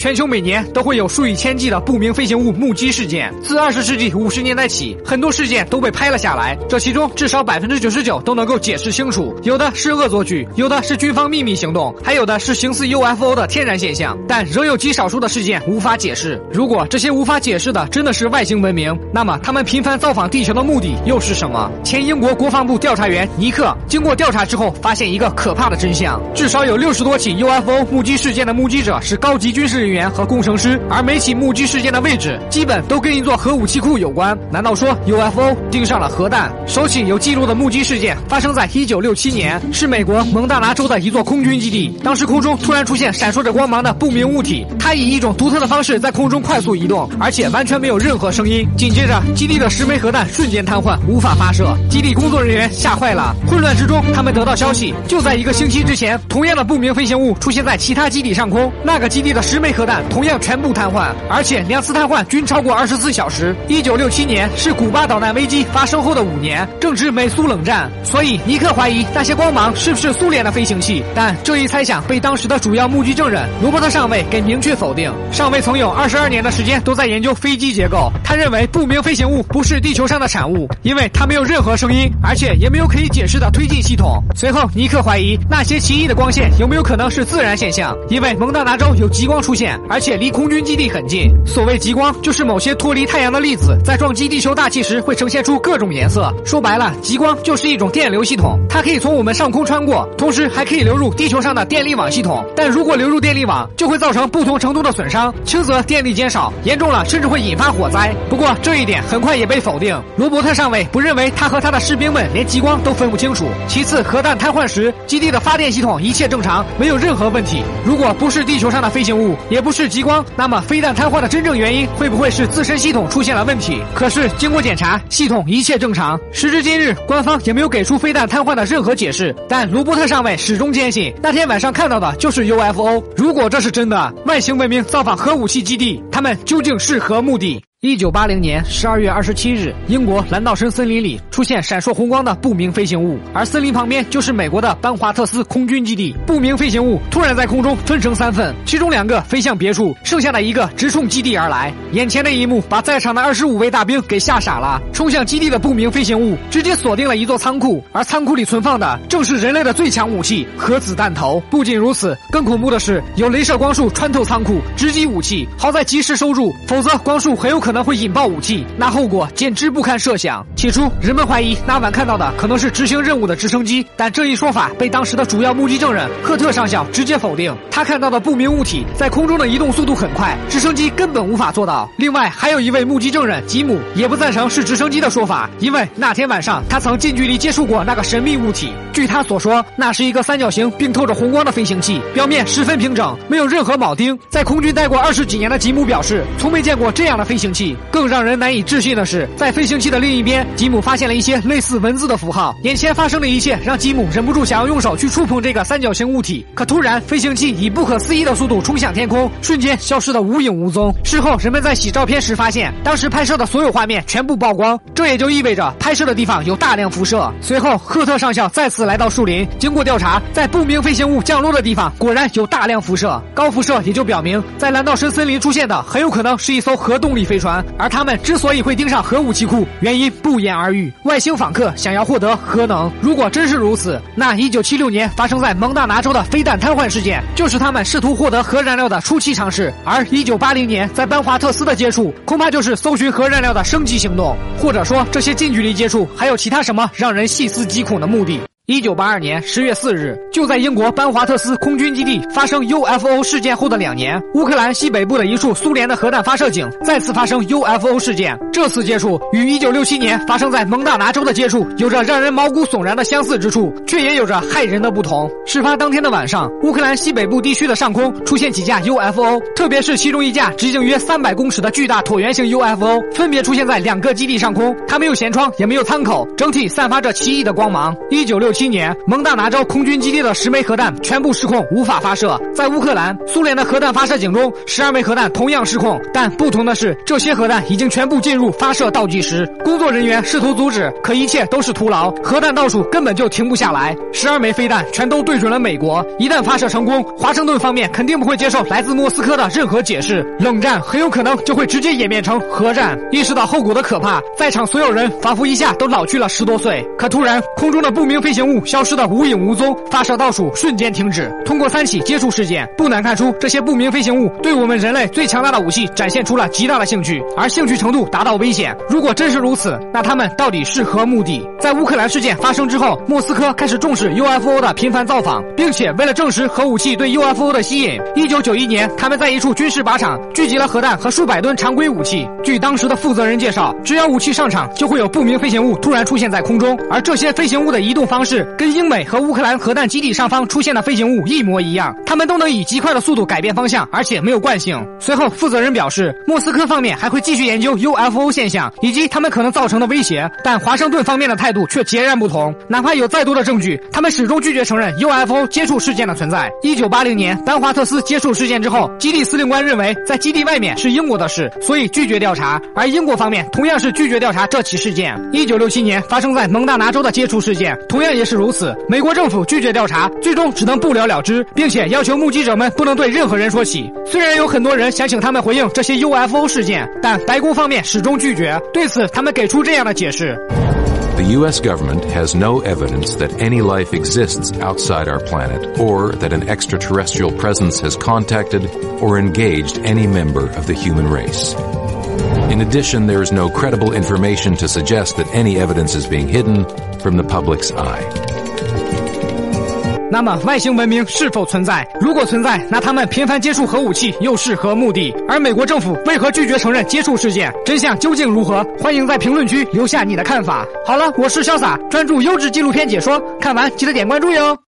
全球每年都会有数以千计的不明飞行物目击事件。自二十世纪五十年代起，很多事件都被拍了下来，这其中至少百分之九十九都能够解释清楚。有的是恶作剧，有的是军方秘密行动，还有的是形似 UFO 的天然现象。但仍有极少数的事件无法解释。如果这些无法解释的真的是外星文明，那么他们频繁造访地球的目的又是什么？前英国国防部调查员尼克经过调查之后，发现一个可怕的真相：至少有六十多起 UFO 目击事件的目击者是高级军事员和工程师，而每起目击事件的位置基本都跟一座核武器库有关。难道说 UFO 盯上了核弹？首起有记录的目击事件发生在一九六七年，是美国蒙大拿州的一座空军基地。当时空中突然出现闪烁着光芒的不明物体，它以一种独特的方式在空中快速移动，而且完全没有任何声音。紧接着，基地的十枚核弹瞬间瘫痪，无法发射。基地工作人员吓坏了，混乱之中，他们得到消息，就在一个星期之前，同样的不明飞行物出现在其他基地上空。那个基地的十枚核核弹同样全部瘫痪，而且两次瘫痪均超过二十四小时。一九六七年是古巴导弹危机发生后的五年，正值美苏冷战，所以尼克怀疑那些光芒是不是苏联的飞行器。但这一猜想被当时的主要目击证人罗伯特上尉给明确否定。上尉曾有二十二年的时间都在研究飞机结构，他认为不明飞行物不是地球上的产物，因为它没有任何声音，而且也没有可以解释的推进系统。随后，尼克怀疑那些奇异的光线有没有可能是自然现象，因为蒙大拿州有极光出现，而且离空军基地很近。所谓极光，就是某些脱离太阳的粒子在撞击地球大气时会呈现出各种颜色。说白了，极光就是一种电流系统，它可以从我们上空穿过，同时还可以流入地球上的电力网系统。但如果流入电力网，就会造成不同程度的损伤，轻则电力减少，严重了甚至会引发火灾。不过这一点很快也被否定。罗伯特上尉不认为他和他的士兵们连极光都分不清楚。其次，核弹瘫痪时，基地的发电系统一切正常，没有任何问题。如果不是地球上的飞行物，也不是极光，那么飞弹瘫痪的真正原因会不会是自身系统出现了问题？可是经过检查，系统一切正常。时至今日，官方也没有给出飞弹瘫痪的任何解释。但卢伯特上尉始终坚信，那天晚上看到的就是 UFO。如果这是真的，外星文明造访核武器基地，他们究竟是何目的？一九八零年十二月二十七日，英国兰道森森林里出现闪烁红光的不明飞行物，而森林旁边就是美国的班华特斯空军基地。不明飞行物突然在空中分成三份，其中两个飞向别处，剩下的一个直冲基地而来。眼前的一幕把在场的二十五位大兵给吓傻了。冲向基地的不明飞行物直接锁定了一座仓库，而仓库里存放的正是人类的最强武器——核子弹头。不仅如此，更恐怖的是有镭射光束穿透仓库，直击武器。好在及时收住，否则光束很有可能。可能会引爆武器，那后果简直不堪设想。起初，人们怀疑那晚看到的可能是执行任务的直升机，但这一说法被当时的主要目击证人赫特上校直接否定。他看到的不明物体在空中的移动速度很快，直升机根本无法做到。另外，还有一位目击证人吉姆也不赞成是直升机的说法，因为那天晚上他曾近距离接触过那个神秘物体。据他所说，那是一个三角形并透着红光的飞行器，表面十分平整，没有任何铆钉。在空军待过二十几年的吉姆表示，从没见过这样的飞行器。更让人难以置信的是，在飞行器的另一边，吉姆发现了一些类似文字的符号。眼前发生的一切让吉姆忍不住想要用手去触碰这个三角形物体，可突然，飞行器以不可思议的速度冲向天空，瞬间消失的无影无踪。事后，人们在洗照片时发现，当时拍摄的所有画面全部曝光，这也就意味着拍摄的地方有大量辐射。随后，赫特上校再次来到树林，经过调查，在不明飞行物降落的地方果然有大量辐射。高辐射也就表明，在蓝道深森林出现的很有可能是一艘核动力飞船。而他们之所以会盯上核武器库，原因不言而喻。外星访客想要获得核能。如果真是如此，那1976年发生在蒙大拿州的飞弹瘫痪事件，就是他们试图获得核燃料的初期尝试。而1980年在班华特斯的接触，恐怕就是搜寻核燃料的升级行动。或者说，这些近距离接触还有其他什么让人细思极恐的目的？一九八二年十月四日，就在英国班华特斯空军基地发生 UFO 事件后的两年，乌克兰西北部的一处苏联的核弹发射井再次发生 UFO 事件。这次接触与一九六七年发生在蒙大拿州的接触有着让人毛骨悚然的相似之处，却也有着骇人的不同。事发当天的晚上，乌克兰西北部地区的上空出现几架 UFO，特别是其中一架直径约三百公尺的巨大椭圆形 UFO，分别出现在两个基地上空。它没有舷窗，也没有舱口，整体散发着奇异的光芒。一九六七。七年，蒙大拿州空军基地的十枚核弹全部失控，无法发射。在乌克兰，苏联的核弹发射井中，十二枚核弹同样失控，但不同的是，这些核弹已经全部进入发射倒计时。工作人员试图阻止，可一切都是徒劳，核弹倒数根本就停不下来。十二枚飞弹全都对准了美国，一旦发射成功，华盛顿方面肯定不会接受来自莫斯科的任何解释，冷战很有可能就会直接演变成核战。意识到后果的可怕，在场所有人仿佛一下都老去了十多岁。可突然，空中的不明飞行物消失的无影无踪，发射倒数瞬间停止。通过三起接触事件，不难看出这些不明飞行物对我们人类最强大的武器展现出了极大的兴趣，而兴趣程度达到危险。如果真是如此，那他们到底是何目的？在乌克兰事件发生之后，莫斯科开始重视 UFO 的频繁造访，并且为了证实核武器对 UFO 的吸引，一九九一年，他们在一处军事靶场聚集了核弹和数百吨常规武器。据当时的负责人介绍，只要武器上场，就会有不明飞行物突然出现在空中，而这些飞行物的移动方式是跟英美和乌克兰核弹基地上方出现的飞行物一模一样，他们都能以极快的速度改变方向，而且没有惯性。随后，负责人表示，莫斯科方面还会继续研究 UFO 现象以及他们可能造成的威胁，但华盛顿方面的态度却截然不同。哪怕有再多的证据，他们始终拒绝承认 UFO 接触事件的存在。一九八零年，丹华特斯接触事件之后，基地司令官认为在基地外面是英国的事，所以拒绝调查，而英国方面同样是拒绝调查这起事件。一九六七年发生在蒙大拿州的接触事件，同样也也是如此。美国政府拒绝调查，最终只能不了了之，并且要求目击者们不能对任何人说起。虽然有很多人想请他们回应这些 UFO 事件，但白宫方面始终拒绝。对此，他们给出这样的解释。The U.S. government has no evidence that any life exists outside our planet or that an extraterrestrial presence has contacted or engaged any member of the human race. In addition, there is no credible information to suggest that any evidence is being hidden from the public's eye. 那么，外星文明是否存在？如果存在，那他们频繁接触核武器又是何目的？而美国政府为何拒绝承认接触事件？真相究竟如何？欢迎在评论区留下你的看法。好了，我是潇洒，专注优质纪录片解说，看完记得点关注哟。